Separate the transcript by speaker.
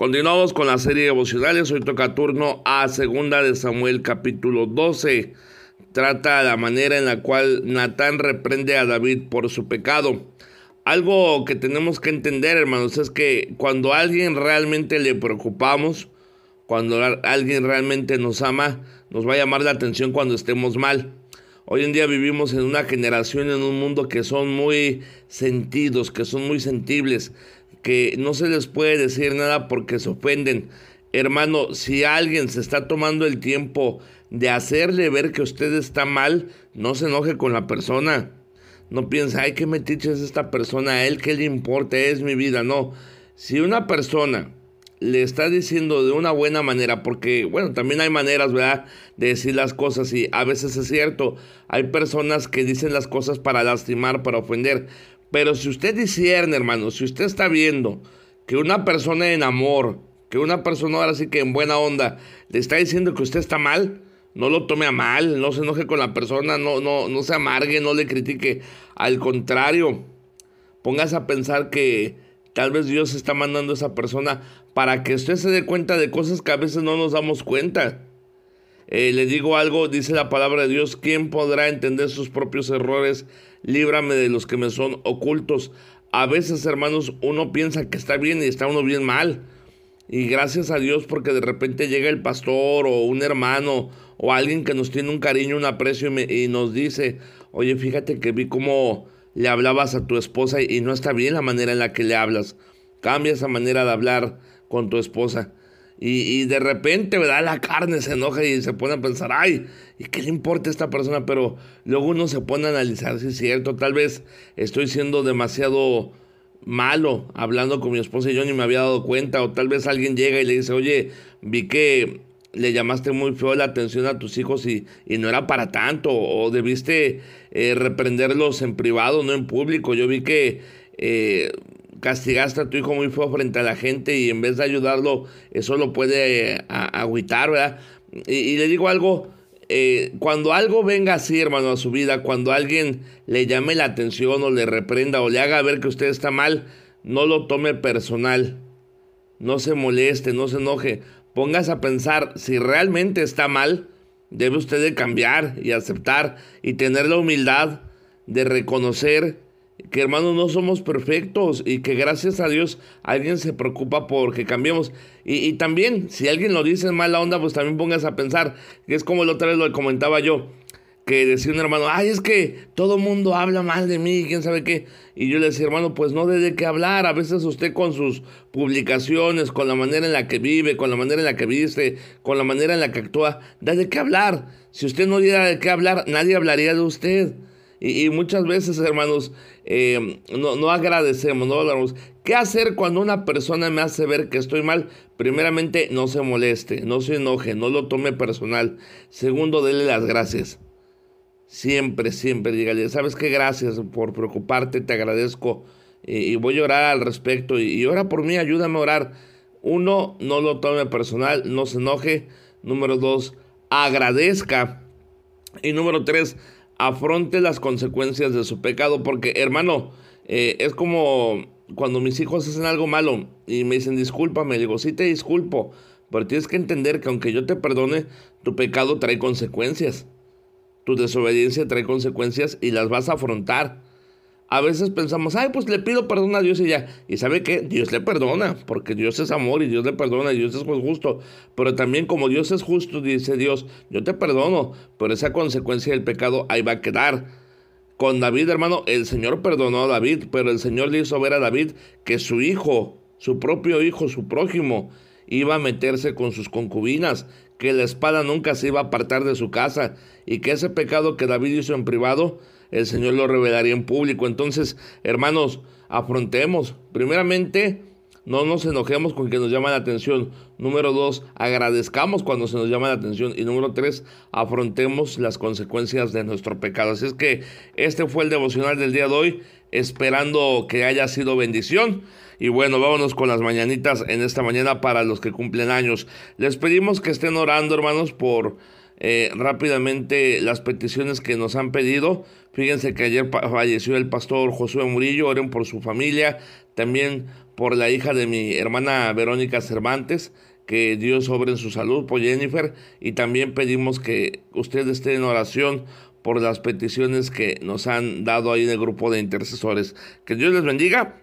Speaker 1: Continuamos con la serie devocionales. Hoy toca turno a segunda de Samuel capítulo 12. Trata la manera en la cual Natán reprende a David por su pecado. Algo que tenemos que entender, hermanos, es que cuando a alguien realmente le preocupamos, cuando alguien realmente nos ama, nos va a llamar la atención cuando estemos mal. Hoy en día vivimos en una generación, en un mundo que son muy sentidos, que son muy sensibles, que no se les puede decir nada porque se ofenden. Hermano, si alguien se está tomando el tiempo de hacerle ver que usted está mal, no se enoje con la persona. No piense, ay, qué metiche es esta persona, a él qué le importa, es mi vida. No, si una persona le está diciendo de una buena manera, porque, bueno, también hay maneras, ¿verdad?, de decir las cosas y a veces es cierto, hay personas que dicen las cosas para lastimar, para ofender, pero si usted discierne, hermano, si usted está viendo que una persona en amor, que una persona ahora sí que en buena onda le está diciendo que usted está mal, no lo tome a mal, no se enoje con la persona, no, no, no se amargue, no le critique. Al contrario, póngase a pensar que tal vez Dios está mandando a esa persona para que usted se dé cuenta de cosas que a veces no nos damos cuenta. Eh, le digo algo, dice la palabra de Dios, ¿quién podrá entender sus propios errores? Líbrame de los que me son ocultos. A veces, hermanos, uno piensa que está bien y está uno bien mal. Y gracias a Dios porque de repente llega el pastor o un hermano o alguien que nos tiene un cariño, un aprecio y, y nos dice, oye, fíjate que vi cómo le hablabas a tu esposa y no está bien la manera en la que le hablas. Cambia esa manera de hablar con tu esposa. Y, de repente, ¿verdad? La carne se enoja y se pone a pensar, ay, ¿y qué le importa a esta persona? Pero luego uno se pone a analizar si es cierto, tal vez estoy siendo demasiado malo hablando con mi esposa y yo ni me había dado cuenta, o tal vez alguien llega y le dice, oye, vi que le llamaste muy feo la atención a tus hijos y, y no era para tanto, o debiste eh, reprenderlos en privado, no en público. Yo vi que eh, castigaste a tu hijo muy feo frente a la gente y en vez de ayudarlo, eso lo puede eh, agüitar, ¿verdad? Y, le digo algo, eh, cuando algo venga así, hermano, a su vida, cuando alguien le llame la atención o le reprenda o le haga ver que usted está mal, no lo tome personal, no se moleste, no se enoje, póngase a pensar si realmente está mal, debe usted cambiar y aceptar y tener la humildad de reconocer que hermanos no somos perfectos y que gracias a Dios alguien se preocupa porque cambiemos. Y, también, si alguien lo dice en mala onda, pues también pongas a pensar, que es como la otra vez lo comentaba yo, que decía un hermano, ay, es que todo mundo habla mal de mí, quién sabe qué. Y yo le decía, hermano, pues no de qué hablar. A veces usted con sus publicaciones, con la manera en la que vive, con la manera en la que viste, con la manera en la que actúa, da de qué hablar. Si usted no diera de qué hablar, nadie hablaría de usted. Y, muchas veces, hermanos, eh, no, no, agradecemos, no hablamos. ¿Qué hacer cuando una persona me hace ver que estoy mal? Primeramente, no se moleste, no se enoje, no lo tome personal. Segundo, dele las gracias. Siempre, siempre dígale, ¿sabes qué? Gracias por preocuparte, te agradezco. y voy a orar al respecto. Y, y ora por mí, ayúdame a orar. Uno, no lo tome personal, no se enoje. Número dos, agradezca. Y número tres, afronte las consecuencias de su pecado, porque hermano, eh, es como cuando mis hijos hacen algo malo y me dicen discúlpame, digo, sí te disculpo, pero tienes que entender que aunque yo te perdone, tu pecado trae consecuencias, tu desobediencia trae consecuencias y las vas a afrontar a veces pensamos, ay, pues le pido perdón a Dios y ya. Y sabe que Dios le perdona, porque Dios es amor y Dios le perdona y Dios es justo. Pero también como Dios es justo, dice Dios, yo te perdono, pero esa consecuencia del pecado ahí va a quedar. Con David, hermano, el Señor perdonó a David, pero el Señor le hizo ver a David que su hijo, su propio hijo, su prójimo, iba a meterse con sus concubinas, que la espada nunca se iba a apartar de su casa y que ese pecado que David hizo en privado, el Señor lo revelaría en público. Entonces, hermanos, afrontemos. Primeramente, no nos enojemos con que nos llama la atención. Número dos, agradezcamos cuando se nos llama la atención. Y número tres, afrontemos las consecuencias de nuestro pecado. Así es que este fue el devocional del día de hoy, esperando que haya sido bendición. Y bueno, vámonos con las mañanitas en esta mañana para los que cumplen años. Les pedimos que estén orando, hermanos, por eh, rápidamente las peticiones que nos han pedido. Fíjense que ayer falleció el pastor Josué Murillo, oren por su familia, también por la hija de mi hermana Verónica Cervantes, que Dios sobre en su salud, por Jennifer, y también pedimos que usted esté en oración por las peticiones que nos han dado ahí en el grupo de intercesores. Que Dios les bendiga